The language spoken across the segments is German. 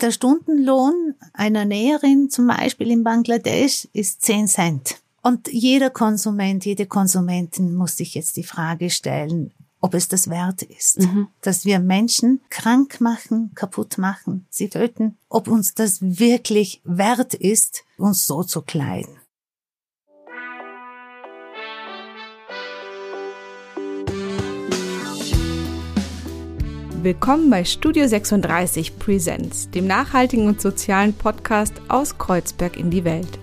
Der Stundenlohn einer Näherin zum Beispiel in Bangladesch ist 10 Cent. Und jeder Konsument, jede Konsumentin muss sich jetzt die Frage stellen, ob es das wert ist, mhm. dass wir Menschen krank machen, kaputt machen, sie töten, ob uns das wirklich wert ist, uns so zu kleiden. Willkommen bei Studio 36 Presents, dem nachhaltigen und sozialen Podcast aus Kreuzberg in die Welt.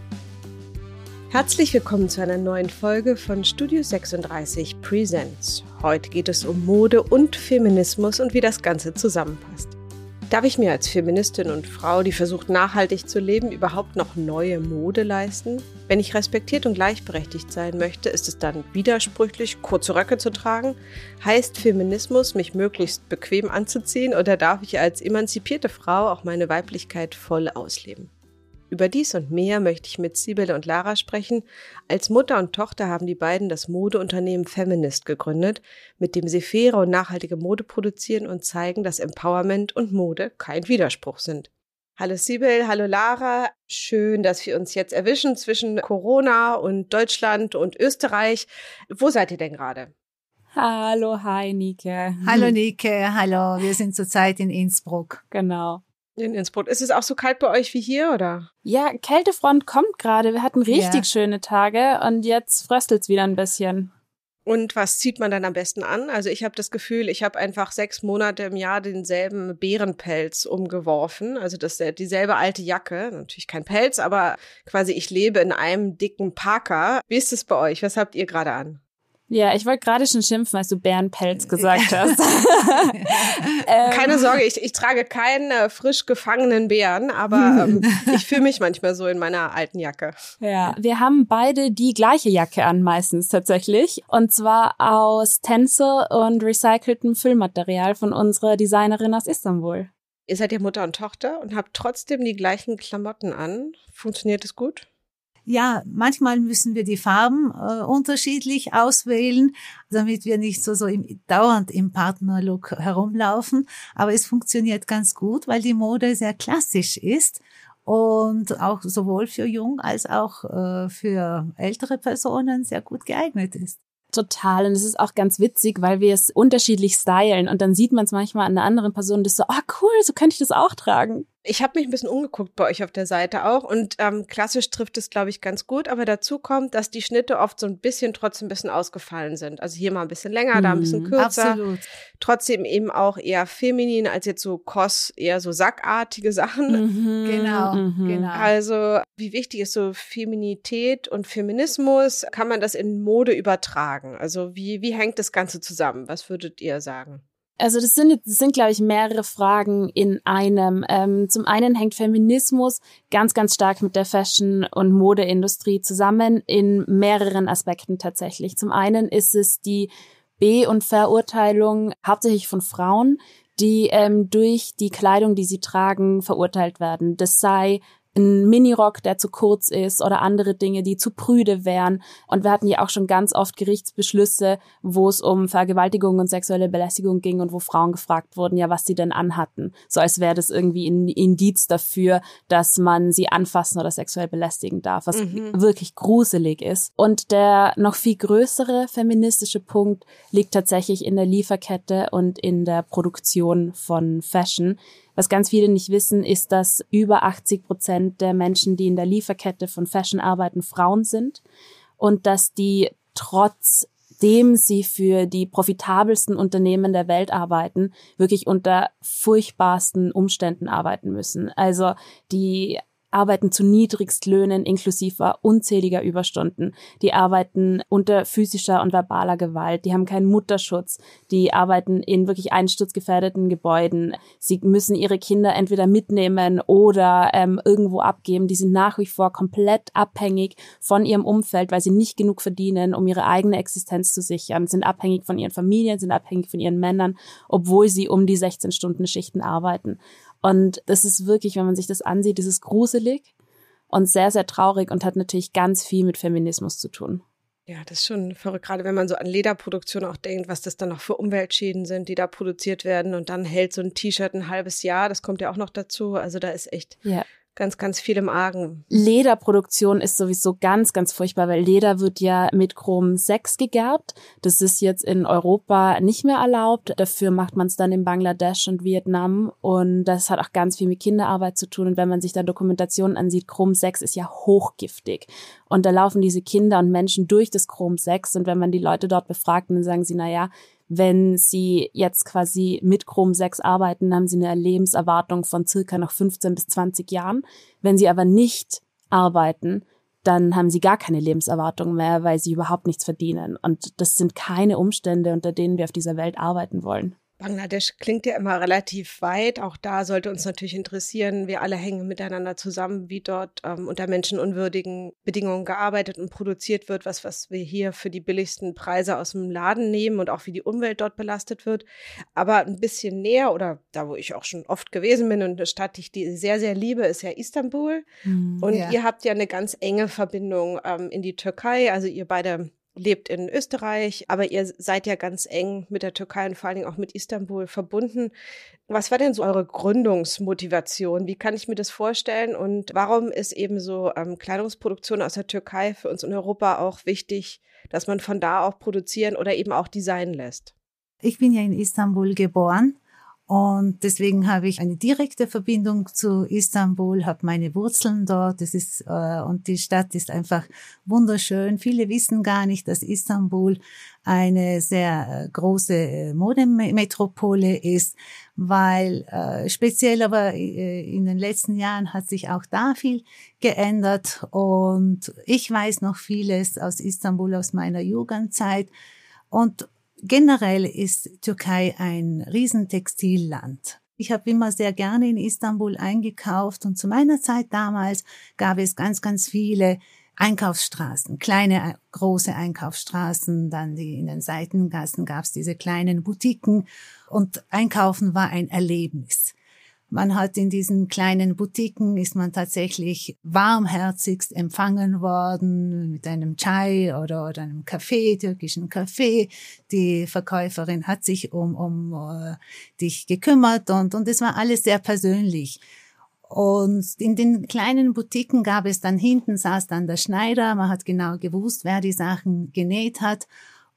Herzlich willkommen zu einer neuen Folge von Studio 36 Presents. Heute geht es um Mode und Feminismus und wie das Ganze zusammenpasst. Darf ich mir als Feministin und Frau, die versucht nachhaltig zu leben, überhaupt noch neue Mode leisten? Wenn ich respektiert und gleichberechtigt sein möchte, ist es dann widersprüchlich, kurze Röcke zu tragen? Heißt Feminismus, mich möglichst bequem anzuziehen oder darf ich als emanzipierte Frau auch meine Weiblichkeit voll ausleben? Über dies und mehr möchte ich mit Sibylle und Lara sprechen. Als Mutter und Tochter haben die beiden das Modeunternehmen Feminist gegründet, mit dem sie faire und nachhaltige Mode produzieren und zeigen, dass Empowerment und Mode kein Widerspruch sind. Hallo Sibyl, hallo Lara. Schön, dass wir uns jetzt erwischen zwischen Corona und Deutschland und Österreich. Wo seid ihr denn gerade? Hallo, hi Nike. Hallo Nike, hallo. Wir sind zurzeit in Innsbruck. Genau. In Innsbruck. Ist es auch so kalt bei euch wie hier, oder? Ja, Kältefront kommt gerade. Wir hatten richtig ja. schöne Tage und jetzt fröstelt's wieder ein bisschen. Und was zieht man dann am besten an? Also ich habe das Gefühl, ich habe einfach sechs Monate im Jahr denselben Bärenpelz umgeworfen. Also das dieselbe alte Jacke. Natürlich kein Pelz, aber quasi ich lebe in einem dicken Parker. Wie ist es bei euch? Was habt ihr gerade an? Ja, ich wollte gerade schon schimpfen, als du Bärenpelz gesagt hast. ähm, Keine Sorge, ich, ich trage keinen äh, frisch gefangenen Bären, aber ähm, ich fühle mich manchmal so in meiner alten Jacke. Ja, wir haben beide die gleiche Jacke an meistens tatsächlich. Und zwar aus Tencel und recyceltem Füllmaterial von unserer Designerin aus Istanbul. Ihr seid ja Mutter und Tochter und habt trotzdem die gleichen Klamotten an. Funktioniert es gut? Ja, manchmal müssen wir die Farben äh, unterschiedlich auswählen, damit wir nicht so, so im, dauernd im Partnerlook herumlaufen. Aber es funktioniert ganz gut, weil die Mode sehr klassisch ist und auch sowohl für jung als auch äh, für ältere Personen sehr gut geeignet ist. Total. Und es ist auch ganz witzig, weil wir es unterschiedlich stylen und dann sieht man es manchmal an einer anderen Person und so, oh, cool, so könnte ich das auch tragen. Ich habe mich ein bisschen umgeguckt bei euch auf der Seite auch und ähm, klassisch trifft es, glaube ich, ganz gut. Aber dazu kommt, dass die Schnitte oft so ein bisschen trotzdem ein bisschen ausgefallen sind. Also hier mal ein bisschen länger, mhm, da ein bisschen mhm, kürzer. Absolut. Trotzdem eben auch eher feminin als jetzt so Kos, eher so sackartige Sachen. Mhm, genau, mhm. genau. Also wie wichtig ist so Feminität und Feminismus? Kann man das in Mode übertragen? Also wie, wie hängt das Ganze zusammen? Was würdet ihr sagen? Also das sind, das sind glaube ich, mehrere Fragen in einem. Ähm, zum einen hängt Feminismus ganz, ganz stark mit der Fashion- und Modeindustrie zusammen in mehreren Aspekten tatsächlich. Zum einen ist es die Be- und Verurteilung hauptsächlich von Frauen, die ähm, durch die Kleidung, die sie tragen, verurteilt werden. Das sei ein Minirock, der zu kurz ist oder andere Dinge, die zu prüde wären. Und wir hatten ja auch schon ganz oft Gerichtsbeschlüsse, wo es um Vergewaltigung und sexuelle Belästigung ging und wo Frauen gefragt wurden, ja, was sie denn anhatten. So als wäre das irgendwie ein Indiz dafür, dass man sie anfassen oder sexuell belästigen darf, was mhm. wirklich gruselig ist. Und der noch viel größere feministische Punkt liegt tatsächlich in der Lieferkette und in der Produktion von Fashion. Was ganz viele nicht wissen, ist, dass über 80 Prozent der Menschen, die in der Lieferkette von Fashion arbeiten, Frauen sind und dass die trotzdem sie für die profitabelsten Unternehmen der Welt arbeiten, wirklich unter furchtbarsten Umständen arbeiten müssen. Also die arbeiten zu Niedrigstlöhnen inklusive unzähliger Überstunden. Die arbeiten unter physischer und verbaler Gewalt. Die haben keinen Mutterschutz. Die arbeiten in wirklich einsturzgefährdeten Gebäuden. Sie müssen ihre Kinder entweder mitnehmen oder ähm, irgendwo abgeben. Die sind nach wie vor komplett abhängig von ihrem Umfeld, weil sie nicht genug verdienen, um ihre eigene Existenz zu sichern. Sind abhängig von ihren Familien, sind abhängig von ihren Männern, obwohl sie um die 16 Stunden Schichten arbeiten. Und das ist wirklich, wenn man sich das ansieht, das ist gruselig und sehr, sehr traurig und hat natürlich ganz viel mit Feminismus zu tun. Ja, das ist schon verrückt, gerade wenn man so an Lederproduktion auch denkt, was das dann noch für Umweltschäden sind, die da produziert werden. Und dann hält so ein T-Shirt ein halbes Jahr, das kommt ja auch noch dazu. Also da ist echt ja ganz, ganz viel im Argen. Lederproduktion ist sowieso ganz, ganz furchtbar, weil Leder wird ja mit Chrom 6 gegerbt. Das ist jetzt in Europa nicht mehr erlaubt. Dafür macht man es dann in Bangladesch und Vietnam. Und das hat auch ganz viel mit Kinderarbeit zu tun. Und wenn man sich da Dokumentationen ansieht, Chrom 6 ist ja hochgiftig. Und da laufen diese Kinder und Menschen durch das Chrom 6. Und wenn man die Leute dort befragt, dann sagen sie, na ja, wenn Sie jetzt quasi mit Chrom 6 arbeiten, haben Sie eine Lebenserwartung von circa noch 15 bis 20 Jahren. Wenn Sie aber nicht arbeiten, dann haben sie gar keine Lebenserwartung mehr, weil sie überhaupt nichts verdienen. Und das sind keine Umstände, unter denen wir auf dieser Welt arbeiten wollen. Bangladesch klingt ja immer relativ weit. Auch da sollte uns natürlich interessieren, wir alle hängen miteinander zusammen, wie dort ähm, unter menschenunwürdigen Bedingungen gearbeitet und produziert wird, was, was wir hier für die billigsten Preise aus dem Laden nehmen und auch wie die Umwelt dort belastet wird. Aber ein bisschen näher oder da, wo ich auch schon oft gewesen bin und eine Stadt, die ich sehr, sehr liebe, ist ja Istanbul. Mhm, und ja. ihr habt ja eine ganz enge Verbindung ähm, in die Türkei. Also ihr beide lebt in Österreich, aber ihr seid ja ganz eng mit der Türkei und vor allen Dingen auch mit Istanbul verbunden. Was war denn so eure Gründungsmotivation? Wie kann ich mir das vorstellen? Und warum ist eben so ähm, Kleidungsproduktion aus der Türkei für uns in Europa auch wichtig, dass man von da auch produzieren oder eben auch designen lässt? Ich bin ja in Istanbul geboren und deswegen habe ich eine direkte Verbindung zu Istanbul, habe meine Wurzeln dort. Das ist äh, und die Stadt ist einfach wunderschön. Viele wissen gar nicht, dass Istanbul eine sehr äh, große äh, Modemetropole ist, weil äh, speziell aber äh, in den letzten Jahren hat sich auch da viel geändert und ich weiß noch vieles aus Istanbul aus meiner Jugendzeit und Generell ist Türkei ein Riesentextilland. Ich habe immer sehr gerne in Istanbul eingekauft und zu meiner Zeit damals gab es ganz, ganz viele Einkaufsstraßen, kleine, große Einkaufsstraßen, dann die in den Seitengassen gab es diese kleinen Boutiquen und Einkaufen war ein Erlebnis. Man hat in diesen kleinen Boutiquen ist man tatsächlich warmherzigst empfangen worden mit einem Chai oder, oder einem Kaffee, türkischen Kaffee. Die Verkäuferin hat sich um, um uh, dich gekümmert und, und es war alles sehr persönlich. Und in den kleinen Boutiquen gab es dann hinten saß dann der Schneider. Man hat genau gewusst, wer die Sachen genäht hat.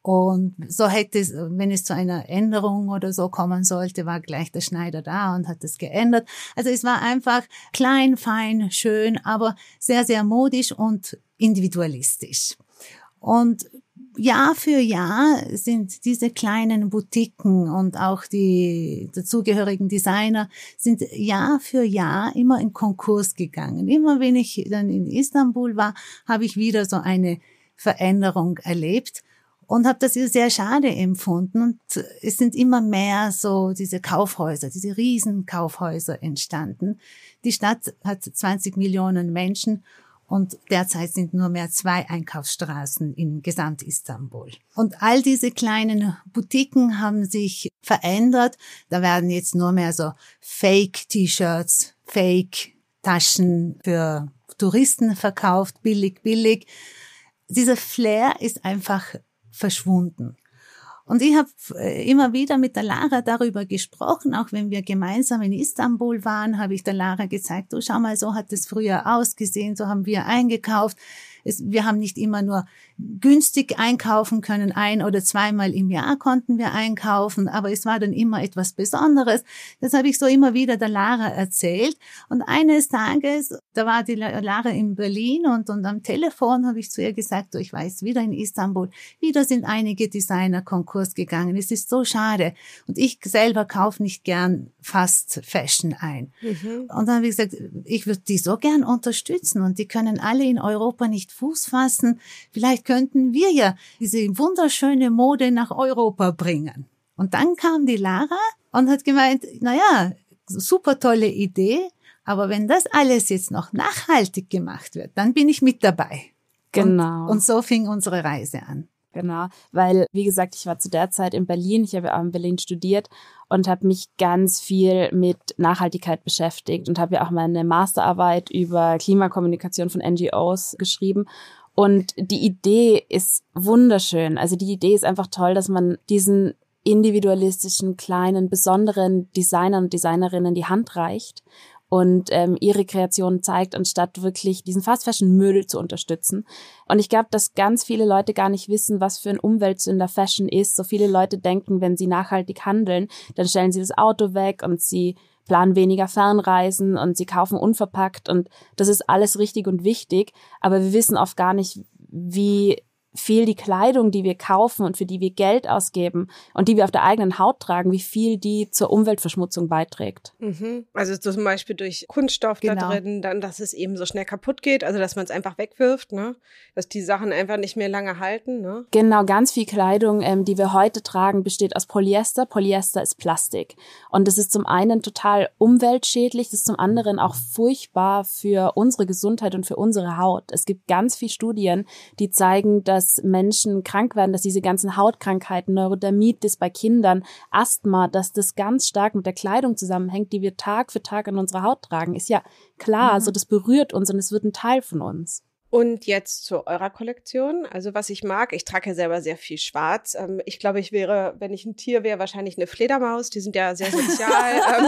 Und so hätte es, wenn es zu einer Änderung oder so kommen sollte, war gleich der Schneider da und hat es geändert. Also es war einfach klein, fein, schön, aber sehr, sehr modisch und individualistisch. Und Jahr für Jahr sind diese kleinen Boutiquen und auch die dazugehörigen Designer sind Jahr für Jahr immer in Konkurs gegangen. Immer wenn ich dann in Istanbul war, habe ich wieder so eine Veränderung erlebt und habe das sehr schade empfunden. Und es sind immer mehr so diese Kaufhäuser, diese Riesenkaufhäuser entstanden. Die Stadt hat 20 Millionen Menschen und derzeit sind nur mehr zwei Einkaufsstraßen in Gesamt-Istanbul. Und all diese kleinen Boutiquen haben sich verändert. Da werden jetzt nur mehr so Fake-T-Shirts, Fake-Taschen für Touristen verkauft, billig, billig. Dieser Flair ist einfach verschwunden. Und ich habe äh, immer wieder mit der Lara darüber gesprochen, auch wenn wir gemeinsam in Istanbul waren, habe ich der Lara gezeigt, du schau mal, so hat es früher ausgesehen, so haben wir eingekauft. Es, wir haben nicht immer nur günstig einkaufen können. Ein oder zweimal im Jahr konnten wir einkaufen, aber es war dann immer etwas Besonderes. Das habe ich so immer wieder der Lara erzählt. Und eines Tages, da war die Lara in Berlin und, und am Telefon habe ich zu ihr gesagt, so, ich weiß, wieder in Istanbul, wieder sind einige Designer Konkurs gegangen. Es ist so schade. Und ich selber kaufe nicht gern Fast Fashion ein. Mhm. Und dann habe ich gesagt, ich würde die so gern unterstützen und die können alle in Europa nicht Fuß fassen. Vielleicht könnten wir ja diese wunderschöne Mode nach Europa bringen. Und dann kam die Lara und hat gemeint, na ja, super tolle Idee, aber wenn das alles jetzt noch nachhaltig gemacht wird, dann bin ich mit dabei. Genau. Und, und so fing unsere Reise an. Genau, weil wie gesagt, ich war zu der Zeit in Berlin, ich habe ja auch in Berlin studiert und habe mich ganz viel mit Nachhaltigkeit beschäftigt und habe ja auch meine Masterarbeit über Klimakommunikation von NGOs geschrieben Und die Idee ist wunderschön. Also die Idee ist einfach toll, dass man diesen individualistischen, kleinen, besonderen Designern und Designerinnen die Hand reicht und ähm, ihre Kreation zeigt, anstatt wirklich diesen Fast Fashion Müll zu unterstützen. Und ich glaube, dass ganz viele Leute gar nicht wissen, was für ein Umweltsünder Fashion ist. So viele Leute denken, wenn sie nachhaltig handeln, dann stellen sie das Auto weg und sie planen weniger Fernreisen und sie kaufen unverpackt und das ist alles richtig und wichtig, aber wir wissen oft gar nicht, wie viel die Kleidung, die wir kaufen und für die wir Geld ausgeben und die wir auf der eigenen Haut tragen, wie viel die zur Umweltverschmutzung beiträgt. Mhm. Also zum Beispiel durch Kunststoff genau. da drin, dann, dass es eben so schnell kaputt geht, also dass man es einfach wegwirft, ne? dass die Sachen einfach nicht mehr lange halten. Ne? Genau, ganz viel Kleidung, ähm, die wir heute tragen, besteht aus Polyester. Polyester ist Plastik. Und das ist zum einen total umweltschädlich, das ist zum anderen auch furchtbar für unsere Gesundheit und für unsere Haut. Es gibt ganz viele Studien, die zeigen, dass dass Menschen krank werden, dass diese ganzen Hautkrankheiten, Neurodermitis bei Kindern, Asthma, dass das ganz stark mit der Kleidung zusammenhängt, die wir Tag für Tag an unserer Haut tragen. Ist ja klar, mhm. also das berührt uns und es wird ein Teil von uns. Und jetzt zu eurer Kollektion. Also was ich mag, ich trage ja selber sehr viel Schwarz. Ähm, ich glaube, ich wäre, wenn ich ein Tier wäre, wahrscheinlich eine Fledermaus. Die sind ja sehr sozial, ähm,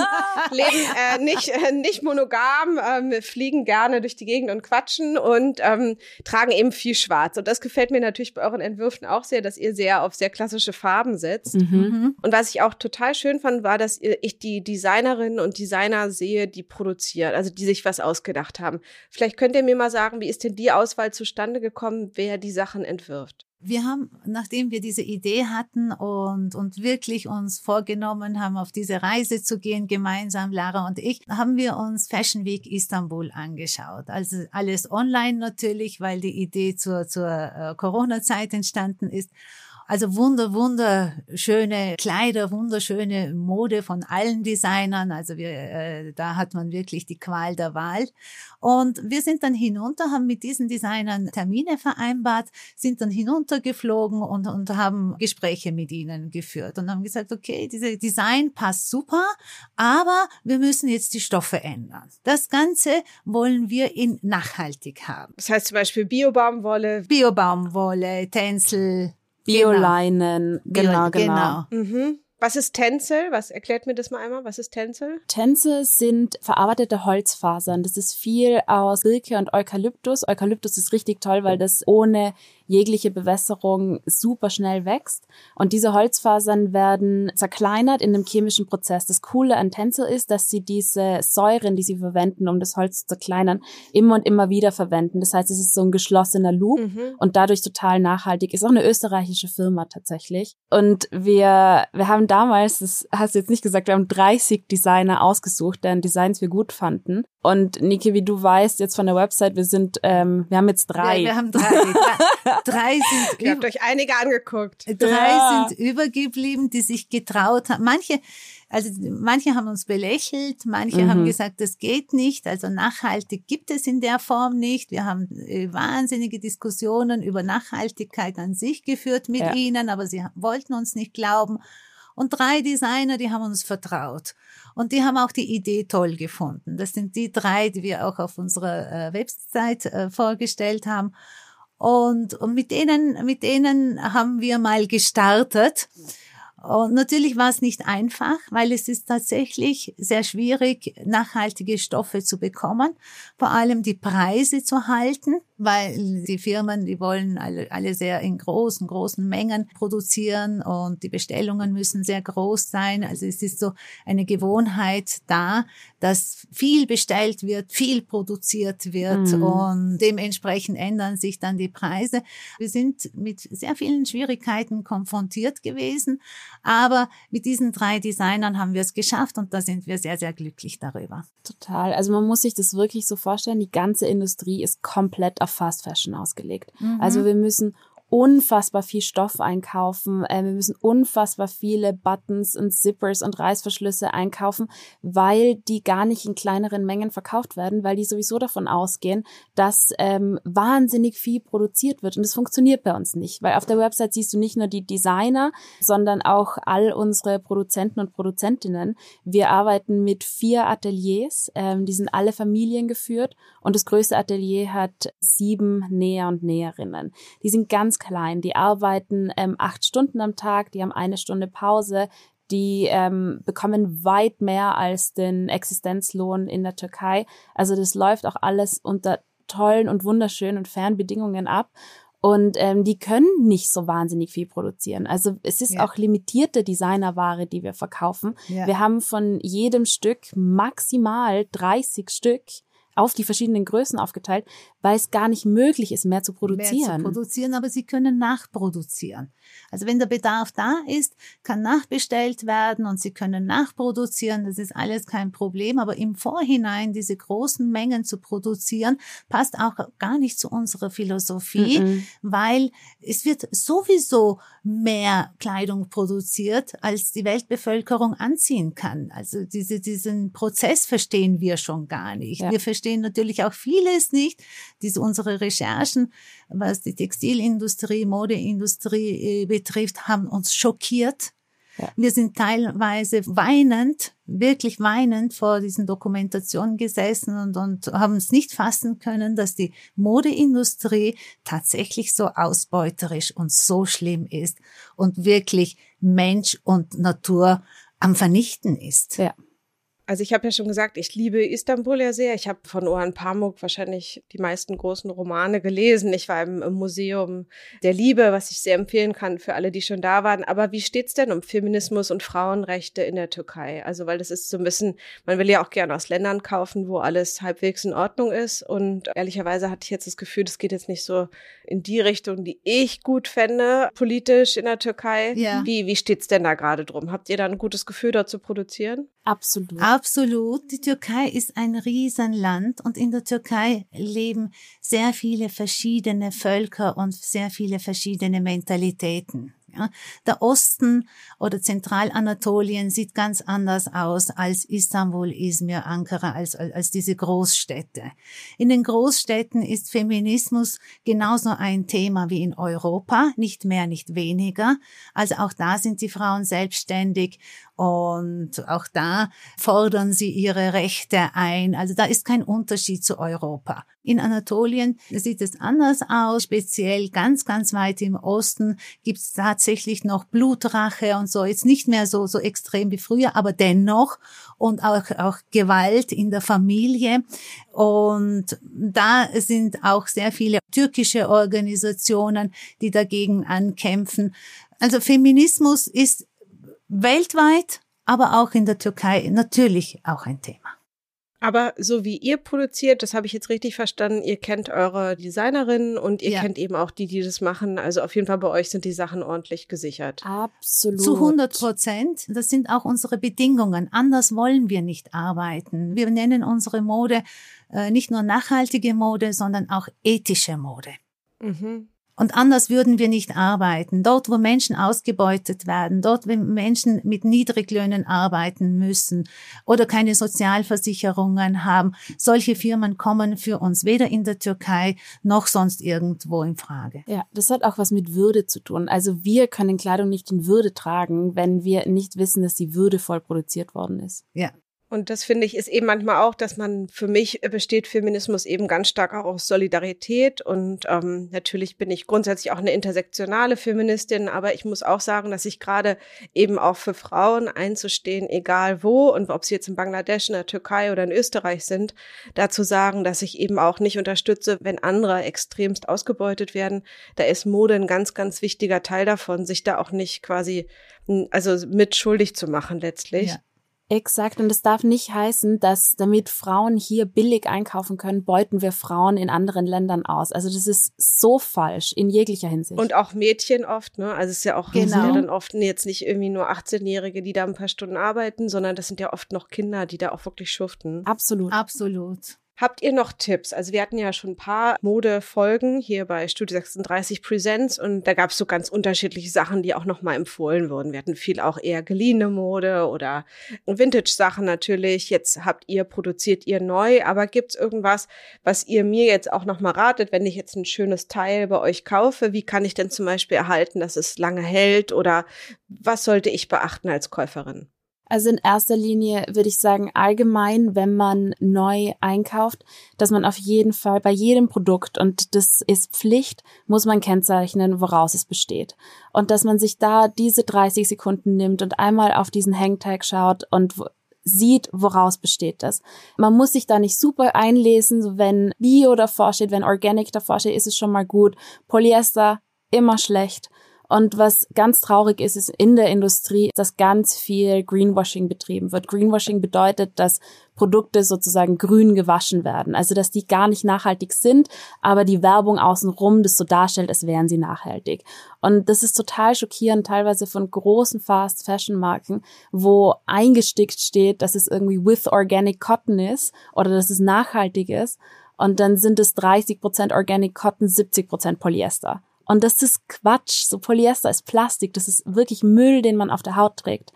leben äh, nicht, äh, nicht monogam, ähm, fliegen gerne durch die Gegend und quatschen und ähm, tragen eben viel Schwarz. Und das gefällt mir natürlich bei euren Entwürfen auch sehr, dass ihr sehr auf sehr klassische Farben setzt. Mhm. mhm. Und was ich auch total schön fand, war, dass ich die Designerinnen und Designer sehe, die produzieren, also die sich was ausgedacht haben. Vielleicht könnt ihr mir mal sagen, wie ist denn die Auswahl zustande gekommen, wer die Sachen entwirft? Wir haben, nachdem wir diese Idee hatten und, und wirklich uns vorgenommen haben, auf diese Reise zu gehen, gemeinsam, Lara und ich, haben wir uns Fashion Week Istanbul angeschaut. Also alles online natürlich, weil die Idee zur, zur äh, Corona-Zeit entstanden ist. Also wunder, wunderschöne Kleider, wunderschöne Mode von allen Designern. Also wir, äh, da hat man wirklich die Qual der Wahl. Und wir sind dann hinunter, haben mit diesen Designern Termine vereinbart, sind dann hinuntergeflogen und, und haben Gespräche mit ihnen geführt und haben gesagt, okay, diese Design passt super, aber wir müssen jetzt die Stoffe ändern. Das Ganze wollen wir in nachhaltig haben. Das heißt zum Beispiel Biobaumwolle. Biobaumwolle, Tencel, Bioleinen, genau, genau. genau. Mhm. Was ist Tencel? Was erklärt mir das mal einmal? Was ist Tencel? Tencel sind verarbeitete Holzfasern. Das ist viel aus Silke und Eukalyptus. Eukalyptus ist richtig toll, weil das ohne jegliche Bewässerung super schnell wächst. Und diese Holzfasern werden zerkleinert in einem chemischen Prozess. Das Coole an Tencel ist, dass sie diese Säuren, die sie verwenden, um das Holz zu zerkleinern, immer und immer wieder verwenden. Das heißt, es ist so ein geschlossener Loop mhm. und dadurch total nachhaltig. Ist auch eine österreichische Firma tatsächlich. Und wir, wir haben damals, das hast du jetzt nicht gesagt, wir haben 30 Designer ausgesucht, deren Designs wir gut fanden. Und Niki, wie du weißt, jetzt von der Website, wir sind, ähm, wir haben jetzt drei. Ja, wir haben drei. drei, sind. Ihr habt euch einige angeguckt. Drei ja. sind übergeblieben, die sich getraut haben. Manche, also manche haben uns belächelt, manche mhm. haben gesagt, das geht nicht. Also nachhaltig gibt es in der Form nicht. Wir haben äh, wahnsinnige Diskussionen über Nachhaltigkeit an sich geführt mit ja. ihnen, aber sie wollten uns nicht glauben. Und drei Designer, die haben uns vertraut. Und die haben auch die Idee toll gefunden. Das sind die drei, die wir auch auf unserer äh, Website äh, vorgestellt haben. Und, und mit denen, mit denen haben wir mal gestartet. Und natürlich war es nicht einfach, weil es ist tatsächlich sehr schwierig, nachhaltige Stoffe zu bekommen, vor allem die Preise zu halten weil die Firmen, die wollen alle, alle sehr in großen, großen Mengen produzieren und die Bestellungen müssen sehr groß sein. Also es ist so eine Gewohnheit da, dass viel bestellt wird, viel produziert wird mhm. und dementsprechend ändern sich dann die Preise. Wir sind mit sehr vielen Schwierigkeiten konfrontiert gewesen, aber mit diesen drei Designern haben wir es geschafft und da sind wir sehr, sehr glücklich darüber. Total. Also man muss sich das wirklich so vorstellen, die ganze Industrie ist komplett auf Fast Fashion ausgelegt. Mhm. Also wir müssen unfassbar viel Stoff einkaufen. Äh, wir müssen unfassbar viele Buttons und Zippers und Reißverschlüsse einkaufen, weil die gar nicht in kleineren Mengen verkauft werden, weil die sowieso davon ausgehen, dass ähm, wahnsinnig viel produziert wird. Und das funktioniert bei uns nicht, weil auf der Website siehst du nicht nur die Designer, sondern auch all unsere Produzenten und Produzentinnen. Wir arbeiten mit vier Ateliers, ähm, die sind alle familiengeführt und das größte Atelier hat sieben Näher und Näherinnen. Die sind ganz klein. Die arbeiten ähm, acht Stunden am Tag, die haben eine Stunde Pause, die ähm, bekommen weit mehr als den Existenzlohn in der Türkei. Also das läuft auch alles unter tollen und wunderschönen und fairen Bedingungen ab. Und ähm, die können nicht so wahnsinnig viel produzieren. Also es ist ja. auch limitierte Designerware, die wir verkaufen. Ja. Wir haben von jedem Stück maximal 30 Stück auf die verschiedenen Größen aufgeteilt, weil es gar nicht möglich ist, mehr zu produzieren. Mehr zu produzieren, aber sie können nachproduzieren. Also wenn der Bedarf da ist, kann nachbestellt werden und sie können nachproduzieren. Das ist alles kein Problem. Aber im Vorhinein diese großen Mengen zu produzieren, passt auch gar nicht zu unserer Philosophie, mm -mm. weil es wird sowieso mehr Kleidung produziert, als die Weltbevölkerung anziehen kann. Also diese, diesen Prozess verstehen wir schon gar nicht. Ja. Wir verstehen natürlich auch vieles nicht. Diese, unsere Recherchen, was die Textilindustrie, Modeindustrie äh, betrifft, haben uns schockiert. Ja. Wir sind teilweise weinend, wirklich weinend vor diesen Dokumentationen gesessen und, und haben es nicht fassen können, dass die Modeindustrie tatsächlich so ausbeuterisch und so schlimm ist und wirklich Mensch und Natur am Vernichten ist. Ja. Also ich habe ja schon gesagt, ich liebe Istanbul ja sehr. Ich habe von Orhan Pamuk wahrscheinlich die meisten großen Romane gelesen. Ich war im, im, Museum der Liebe, was ich sehr empfehlen kann für alle, die schon da waren. Aber wie steht's denn um Feminismus und Frauenrechte in der Türkei? Also weil das ist so ein bisschen, man will ja auch gerne aus Ländern kaufen, wo alles halbwegs in Ordnung ist. Und ehrlicherweise hatte ich jetzt das Gefühl, das geht jetzt nicht so in die Richtung, die ich gut fände, politisch in der Türkei. Ja. Wie, wie steht's denn da gerade drum? Habt ihr da ein gutes Gefühl, dort zu produzieren? Absolut. Absolut. Die Türkei ist ein Riesenland und in der Türkei leben sehr viele verschiedene Völker und sehr viele verschiedene Mentalitäten. Ja, der Osten oder Zentralanatolien sieht ganz anders aus als Istanbul, Izmir, Ankara, als, als diese Großstädte. In den Großstädten ist Feminismus genauso ein Thema wie in Europa, nicht mehr, nicht weniger. Also auch da sind die Frauen selbstständig und auch da fordern sie ihre Rechte ein. Also da ist kein Unterschied zu Europa. In Anatolien sieht es anders aus. Speziell ganz, ganz weit im Osten gibt es tatsächlich noch Blutrache und so. Jetzt nicht mehr so, so extrem wie früher, aber dennoch. Und auch, auch Gewalt in der Familie. Und da sind auch sehr viele türkische Organisationen, die dagegen ankämpfen. Also Feminismus ist weltweit, aber auch in der Türkei natürlich auch ein Thema. Aber so wie ihr produziert, das habe ich jetzt richtig verstanden, ihr kennt eure Designerinnen und ihr ja. kennt eben auch die, die das machen. Also auf jeden Fall bei euch sind die Sachen ordentlich gesichert. Absolut. Zu 100 Prozent. Das sind auch unsere Bedingungen. Anders wollen wir nicht arbeiten. Wir nennen unsere Mode äh, nicht nur nachhaltige Mode, sondern auch ethische Mode. Mhm. Und anders würden wir nicht arbeiten. Dort, wo Menschen ausgebeutet werden, dort, wo Menschen mit Niedriglöhnen arbeiten müssen oder keine Sozialversicherungen haben, solche Firmen kommen für uns weder in der Türkei noch sonst irgendwo in Frage. Ja, das hat auch was mit Würde zu tun. Also wir können Kleidung nicht in Würde tragen, wenn wir nicht wissen, dass sie würdevoll produziert worden ist. Ja, und das finde ich ist eben manchmal auch, dass man für mich besteht Feminismus eben ganz stark auch aus Solidarität. Und ähm, natürlich bin ich grundsätzlich auch eine intersektionale Feministin, aber ich muss auch sagen, dass ich gerade eben auch für Frauen einzustehen, egal wo und ob sie jetzt in Bangladesch, in der Türkei oder in Österreich sind, dazu sagen, dass ich eben auch nicht unterstütze, wenn andere extremst ausgebeutet werden. Da ist Mode ein ganz, ganz wichtiger Teil davon, sich da auch nicht quasi also mitschuldig zu machen letztlich. Ja. Exakt. Und es darf nicht heißen, dass damit Frauen hier billig einkaufen können, beuten wir Frauen in anderen Ländern aus. Also das ist so falsch in jeglicher Hinsicht. Und auch Mädchen oft, ne? Also es ist ja auch genau. sind ja dann oft jetzt nicht irgendwie nur 18-Jährige, die da ein paar Stunden arbeiten, sondern das sind ja oft noch Kinder, die da auch wirklich schuften. Absolut. Absolut. Habt ihr noch Tipps? Also wir hatten ja schon ein paar Modefolgen hier bei Studio 36 Presents und da gab es so ganz unterschiedliche Sachen, die auch nochmal empfohlen wurden. Wir hatten viel auch eher geliehene Mode oder Vintage-Sachen natürlich. Jetzt habt ihr, produziert ihr neu, aber gibt's irgendwas, was ihr mir jetzt auch nochmal ratet, wenn ich jetzt ein schönes Teil bei euch kaufe? Wie kann ich denn zum Beispiel erhalten, dass es lange hält oder was sollte ich beachten als Käuferin? Also in erster Linie würde ich sagen, allgemein, wenn man neu einkauft, dass man auf jeden Fall bei jedem Produkt, und das ist Pflicht, muss man kennzeichnen, woraus es besteht. Und dass man sich da diese 30 Sekunden nimmt und einmal auf diesen Hangtag schaut und sieht, woraus besteht das. Man muss sich da nicht super einlesen, wenn Bio davor steht, wenn Organic davor steht, ist es schon mal gut. Polyester immer schlecht. Und was ganz traurig ist, ist in der Industrie, dass ganz viel Greenwashing betrieben wird. Greenwashing bedeutet, dass Produkte sozusagen grün gewaschen werden. Also, dass die gar nicht nachhaltig sind, aber die Werbung außenrum das so darstellt, als wären sie nachhaltig. Und das ist total schockierend, teilweise von großen Fast Fashion Marken, wo eingestickt steht, dass es irgendwie with organic cotton ist oder dass es nachhaltig ist. Und dann sind es 30 Prozent Organic Cotton, 70 Prozent Polyester. Und das ist Quatsch. So Polyester ist Plastik. Das ist wirklich Müll, den man auf der Haut trägt.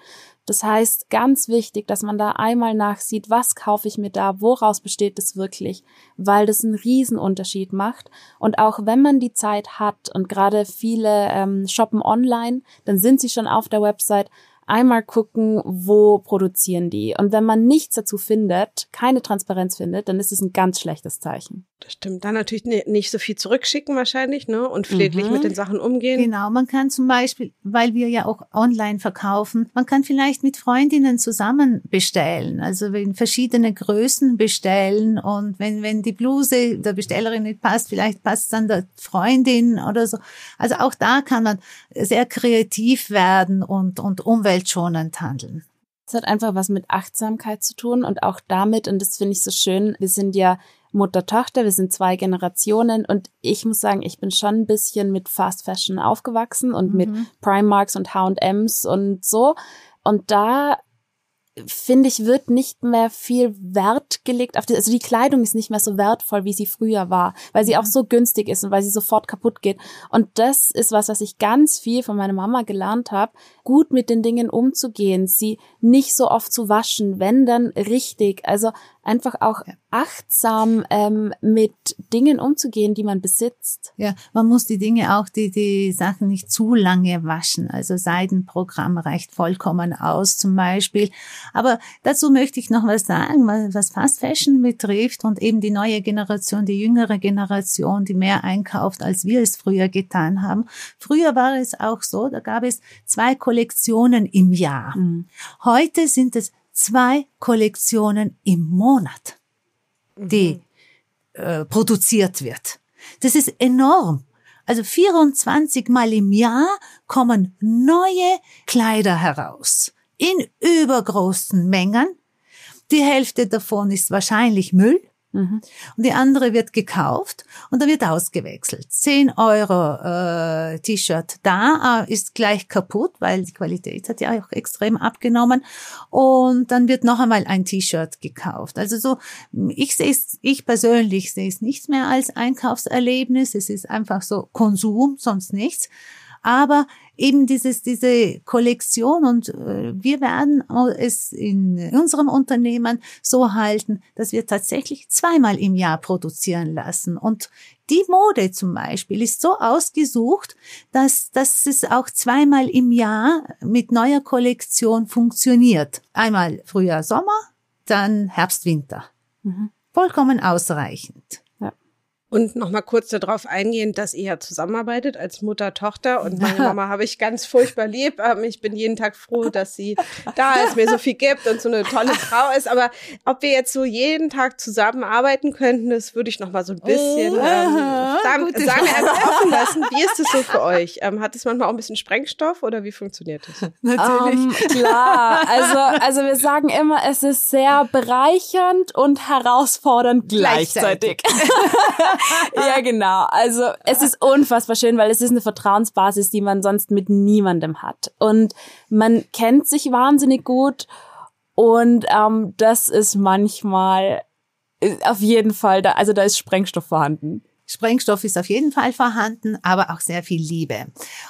Das heißt, ganz wichtig, dass man da einmal nachsieht, was kaufe ich mir da, woraus besteht es wirklich, weil das einen Riesenunterschied macht. Und auch wenn man die Zeit hat und gerade viele ähm, shoppen online, dann sind sie schon auf der Website, einmal gucken, wo produzieren die. Und wenn man nichts dazu findet, keine Transparenz findet, dann ist es ein ganz schlechtes Zeichen. Das stimmt. Dann natürlich nicht so viel zurückschicken wahrscheinlich, ne? Und pfleglich mhm. mit den Sachen umgehen. Genau. Man kann zum Beispiel, weil wir ja auch online verkaufen, man kann vielleicht mit Freundinnen zusammen bestellen. Also in verschiedene Größen bestellen und wenn, wenn die Bluse der Bestellerin nicht passt, vielleicht passt dann der Freundin oder so. Also auch da kann man sehr kreativ werden und, und umweltschonend handeln. Es hat einfach was mit Achtsamkeit zu tun und auch damit, und das finde ich so schön, wir sind ja Mutter-Tochter, wir sind zwei Generationen und ich muss sagen, ich bin schon ein bisschen mit Fast Fashion aufgewachsen und mhm. mit Primarks und H&M's und so. Und da finde ich, wird nicht mehr viel Wert gelegt auf die, also die Kleidung ist nicht mehr so wertvoll, wie sie früher war, weil sie auch mhm. so günstig ist und weil sie sofort kaputt geht. Und das ist was, was ich ganz viel von meiner Mama gelernt habe, gut mit den Dingen umzugehen, sie nicht so oft zu waschen, wenn dann richtig. Also einfach auch achtsam ähm, mit Dingen umzugehen, die man besitzt. Ja, man muss die Dinge auch, die, die Sachen nicht zu lange waschen. Also Seidenprogramm reicht vollkommen aus zum Beispiel. Aber dazu möchte ich noch was sagen, was Fast Fashion betrifft und eben die neue Generation, die jüngere Generation, die mehr einkauft, als wir es früher getan haben. Früher war es auch so, da gab es zwei Kollektionen im Jahr. Mhm. Heute sind es zwei Kollektionen im Monat, die mhm. äh, produziert wird. Das ist enorm. Also 24 Mal im Jahr kommen neue Kleider heraus in übergroßen Mengen. Die Hälfte davon ist wahrscheinlich Müll. Mhm. Und die andere wird gekauft und dann wird ausgewechselt. 10 Euro äh, T-Shirt da äh, ist gleich kaputt, weil die Qualität hat ja auch extrem abgenommen. Und dann wird noch einmal ein T-Shirt gekauft. Also so, ich sehe ich persönlich sehe es nicht mehr als Einkaufserlebnis. Es ist einfach so Konsum, sonst nichts. Aber eben dieses, diese Kollektion und äh, wir werden es in unserem Unternehmen so halten, dass wir tatsächlich zweimal im Jahr produzieren lassen. Und die Mode zum Beispiel ist so ausgesucht, dass, dass es auch zweimal im Jahr mit neuer Kollektion funktioniert. Einmal Frühjahr, Sommer, dann Herbst, Winter. Mhm. Vollkommen ausreichend. Und nochmal kurz darauf eingehen, dass ihr ja zusammenarbeitet als Mutter, Tochter und meine Mama habe ich ganz furchtbar lieb. Ähm, ich bin jeden Tag froh, dass sie da ist, mir so viel gibt und so eine tolle Frau ist. Aber ob wir jetzt so jeden Tag zusammenarbeiten könnten, das würde ich nochmal so ein bisschen oh, ähm, sagen, sagen einfach offen lassen. Wie ist es so für euch? Ähm, hat es manchmal auch ein bisschen Sprengstoff oder wie funktioniert das? Natürlich. Um, klar, also, also wir sagen immer, es ist sehr bereichernd und herausfordernd gleichzeitig. gleichzeitig. ja, genau. Also es ist unfassbar schön, weil es ist eine Vertrauensbasis, die man sonst mit niemandem hat. Und man kennt sich wahnsinnig gut. Und ähm, das ist manchmal Auf jeden Fall, da, also da ist Sprengstoff vorhanden. Sprengstoff ist auf jeden Fall vorhanden, aber auch sehr viel Liebe.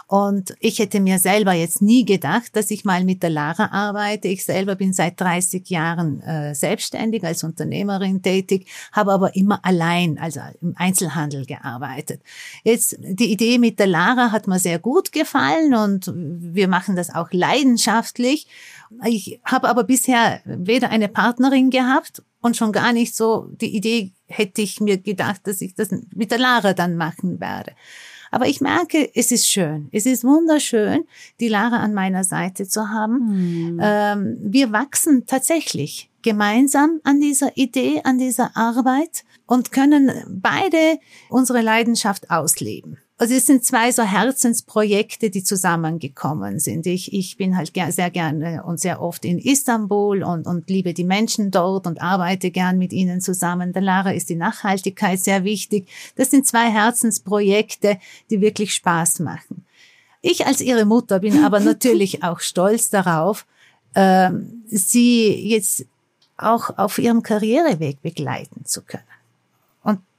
Und ich hätte mir selber jetzt nie gedacht, dass ich mal mit der Lara arbeite. Ich selber bin seit 30 Jahren äh, selbstständig als Unternehmerin tätig, habe aber immer allein, also im Einzelhandel gearbeitet. Jetzt die Idee mit der Lara hat mir sehr gut gefallen und wir machen das auch leidenschaftlich. Ich habe aber bisher weder eine Partnerin gehabt und schon gar nicht so die Idee hätte ich mir gedacht, dass ich das mit der Lara dann machen werde. Aber ich merke, es ist schön. Es ist wunderschön, die Lara an meiner Seite zu haben. Mhm. Ähm, wir wachsen tatsächlich gemeinsam an dieser Idee, an dieser Arbeit und können beide unsere Leidenschaft ausleben. Also es sind zwei so Herzensprojekte, die zusammengekommen sind. Ich, ich bin halt sehr gerne und sehr oft in Istanbul und, und liebe die Menschen dort und arbeite gern mit ihnen zusammen. Der Lara ist die Nachhaltigkeit sehr wichtig. Das sind zwei Herzensprojekte, die wirklich Spaß machen. Ich als ihre Mutter bin aber natürlich auch stolz darauf, äh, sie jetzt auch auf ihrem Karriereweg begleiten zu können.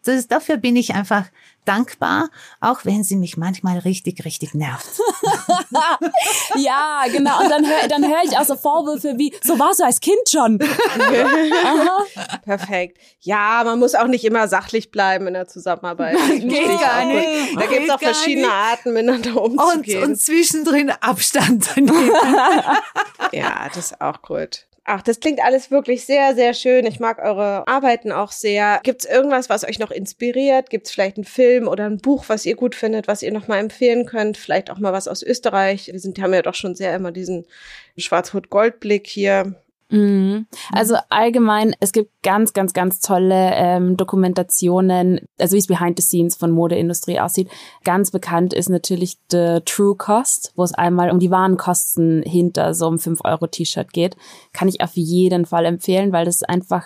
Das, dafür bin ich einfach dankbar, auch wenn sie mich manchmal richtig, richtig nervt. ja, genau. Und dann höre dann hör ich auch so Vorwürfe wie, so warst du als Kind schon. Perfekt. Ja, man muss auch nicht immer sachlich bleiben in der Zusammenarbeit. Geht gar nicht. Da gibt es auch verschiedene Arten, miteinander umzugehen. Und, und zwischendrin Abstand. ja, das ist auch gut. Ach, das klingt alles wirklich sehr, sehr schön. Ich mag eure Arbeiten auch sehr. Gibt es irgendwas, was euch noch inspiriert? Gibt es vielleicht einen Film oder ein Buch, was ihr gut findet, was ihr noch mal empfehlen könnt? Vielleicht auch mal was aus Österreich. Wir sind, haben ja doch schon sehr immer diesen Schwarz-Rot-Gold-Blick hier. Mhm. Also allgemein, es gibt ganz, ganz, ganz tolle ähm, Dokumentationen, also wie es behind the scenes von Modeindustrie aussieht. Ganz bekannt ist natürlich The True Cost, wo es einmal um die Warenkosten hinter so einem 5-Euro-T-Shirt geht. Kann ich auf jeden Fall empfehlen, weil das einfach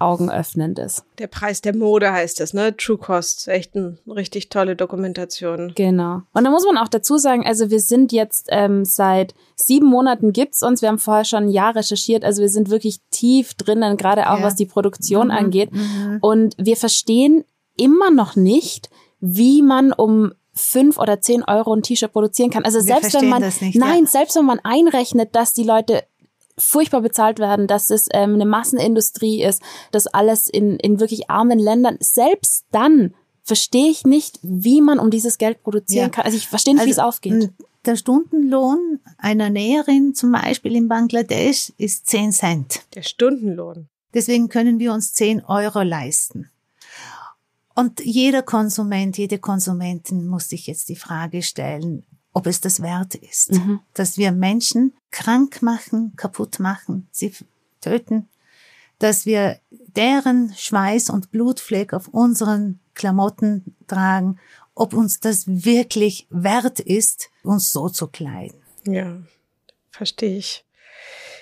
augenöffnend ist. Der Preis der Mode heißt es, ne? True Cost. Echt eine richtig tolle Dokumentation. Genau. Und da muss man auch dazu sagen, also wir sind jetzt ähm, seit sieben Monaten gibt's uns. Wir haben vorher schon ein Jahr recherchiert. Also wir sind wirklich tief drinnen, gerade auch ja. was die Produktion mhm. angeht. Mhm. Und wir verstehen immer noch nicht, wie man um fünf oder zehn Euro ein T-Shirt produzieren kann. Also wir selbst wenn man, nicht, nein, ja. selbst wenn man einrechnet, dass die Leute furchtbar bezahlt werden, dass es ähm, eine Massenindustrie ist, dass alles in, in wirklich armen Ländern, selbst dann verstehe ich nicht, wie man um dieses Geld produzieren ja. kann. Also ich verstehe nicht, also, wie es aufgeht. Der Stundenlohn einer Näherin zum Beispiel in Bangladesch ist 10 Cent. Der Stundenlohn. Deswegen können wir uns 10 Euro leisten. Und jeder Konsument, jede Konsumentin muss sich jetzt die Frage stellen, ob es das wert ist, mhm. dass wir Menschen krank machen, kaputt machen, sie töten, dass wir deren Schweiß und Blutfleck auf unseren Klamotten tragen, ob uns das wirklich wert ist, uns so zu kleiden. Ja, verstehe ich.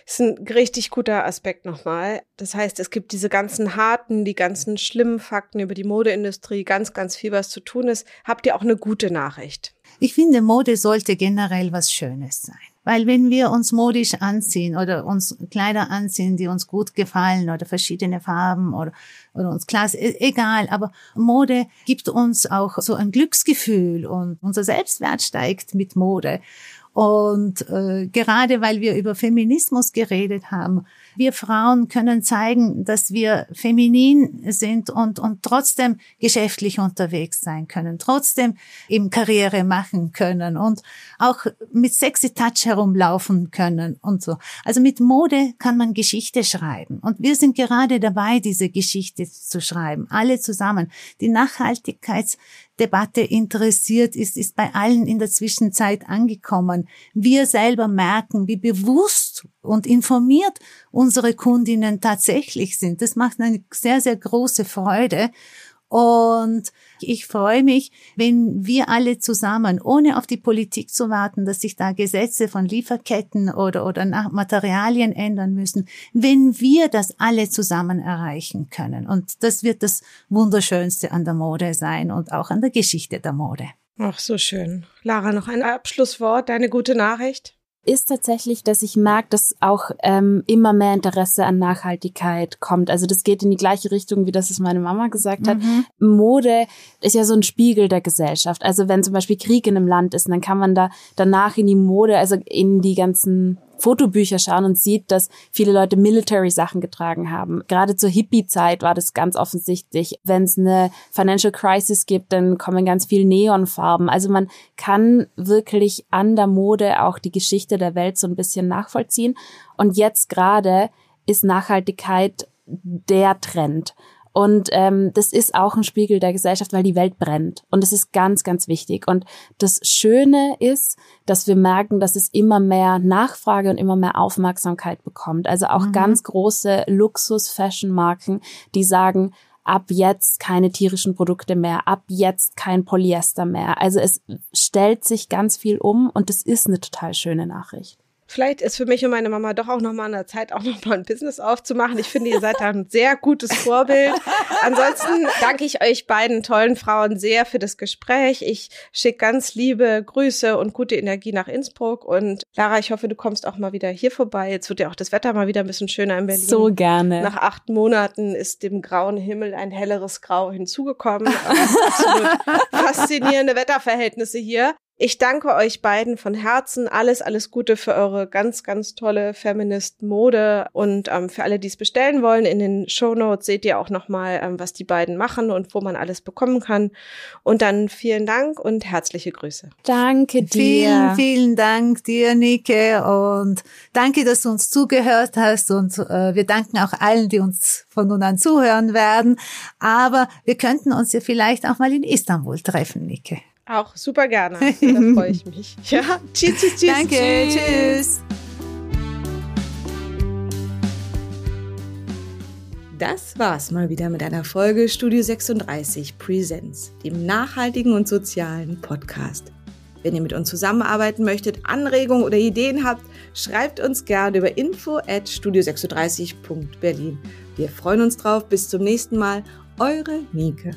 Ist ein richtig guter Aspekt nochmal. Das heißt, es gibt diese ganzen harten, die ganzen schlimmen Fakten über die Modeindustrie, ganz, ganz viel, was zu tun ist. Habt ihr auch eine gute Nachricht? Ich finde, Mode sollte generell was Schönes sein. Weil wenn wir uns modisch anziehen oder uns Kleider anziehen, die uns gut gefallen oder verschiedene Farben oder, oder uns klasse, egal, aber Mode gibt uns auch so ein Glücksgefühl und unser Selbstwert steigt mit Mode. Und äh, gerade weil wir über Feminismus geredet haben, wir Frauen können zeigen, dass wir feminin sind und, und trotzdem geschäftlich unterwegs sein können, trotzdem eben Karriere machen können und auch mit sexy Touch herumlaufen können und so. Also mit Mode kann man Geschichte schreiben. Und wir sind gerade dabei, diese Geschichte zu schreiben, alle zusammen. Die Nachhaltigkeits Debatte interessiert ist, ist bei allen in der Zwischenzeit angekommen. Wir selber merken, wie bewusst und informiert unsere Kundinnen tatsächlich sind. Das macht eine sehr, sehr große Freude. Und ich freue mich, wenn wir alle zusammen, ohne auf die Politik zu warten, dass sich da Gesetze von Lieferketten oder, oder Materialien ändern müssen, wenn wir das alle zusammen erreichen können. Und das wird das Wunderschönste an der Mode sein und auch an der Geschichte der Mode. Ach, so schön. Lara, noch ein Abschlusswort, deine gute Nachricht? Ist tatsächlich, dass ich merke, dass auch ähm, immer mehr Interesse an Nachhaltigkeit kommt. Also das geht in die gleiche Richtung, wie das es meine Mama gesagt hat. Mhm. Mode ist ja so ein Spiegel der Gesellschaft. Also wenn zum Beispiel Krieg in einem Land ist, dann kann man da danach in die Mode, also in die ganzen Fotobücher schauen und sieht, dass viele Leute Military-Sachen getragen haben. Gerade zur Hippie-Zeit war das ganz offensichtlich. Wenn es eine Financial Crisis gibt, dann kommen ganz viel Neonfarben. Also man kann wirklich an der Mode auch die Geschichte der Welt so ein bisschen nachvollziehen. Und jetzt gerade ist Nachhaltigkeit der Trend. Und ähm, das ist auch ein Spiegel der Gesellschaft, weil die Welt brennt. Und das ist ganz, ganz wichtig. Und das Schöne ist, dass wir merken, dass es immer mehr Nachfrage und immer mehr Aufmerksamkeit bekommt. Also auch mhm. ganz große Luxus-Fashion-Marken, die sagen, ab jetzt keine tierischen Produkte mehr, ab jetzt kein Polyester mehr. Also es stellt sich ganz viel um und das ist eine total schöne Nachricht. Vielleicht ist für mich und meine Mama doch auch nochmal an der Zeit, auch nochmal ein Business aufzumachen. Ich finde, ihr seid da ein sehr gutes Vorbild. Ansonsten danke ich euch beiden tollen Frauen sehr für das Gespräch. Ich schicke ganz liebe Grüße und gute Energie nach Innsbruck. Und Lara, ich hoffe, du kommst auch mal wieder hier vorbei. Jetzt wird ja auch das Wetter mal wieder ein bisschen schöner in Berlin. So gerne. Nach acht Monaten ist dem grauen Himmel ein helleres Grau hinzugekommen. Absolut faszinierende Wetterverhältnisse hier. Ich danke euch beiden von Herzen. Alles, alles Gute für eure ganz, ganz tolle Feminist-Mode. Und ähm, für alle, die es bestellen wollen, in den Show Notes seht ihr auch nochmal, ähm, was die beiden machen und wo man alles bekommen kann. Und dann vielen Dank und herzliche Grüße. Danke dir. Vielen, vielen Dank dir, Nike. Und danke, dass du uns zugehört hast. Und äh, wir danken auch allen, die uns von nun an zuhören werden. Aber wir könnten uns ja vielleicht auch mal in Istanbul treffen, Nike. Auch super gerne. Da freue ich mich. Ja, tschüss, tschüss, tschüss. Danke, tschüss. Das war's mal wieder mit einer Folge Studio 36 Presents, dem nachhaltigen und sozialen Podcast. Wenn ihr mit uns zusammenarbeiten möchtet, Anregungen oder Ideen habt, schreibt uns gerne über info at studio36.berlin. Wir freuen uns drauf. Bis zum nächsten Mal. Eure Nike.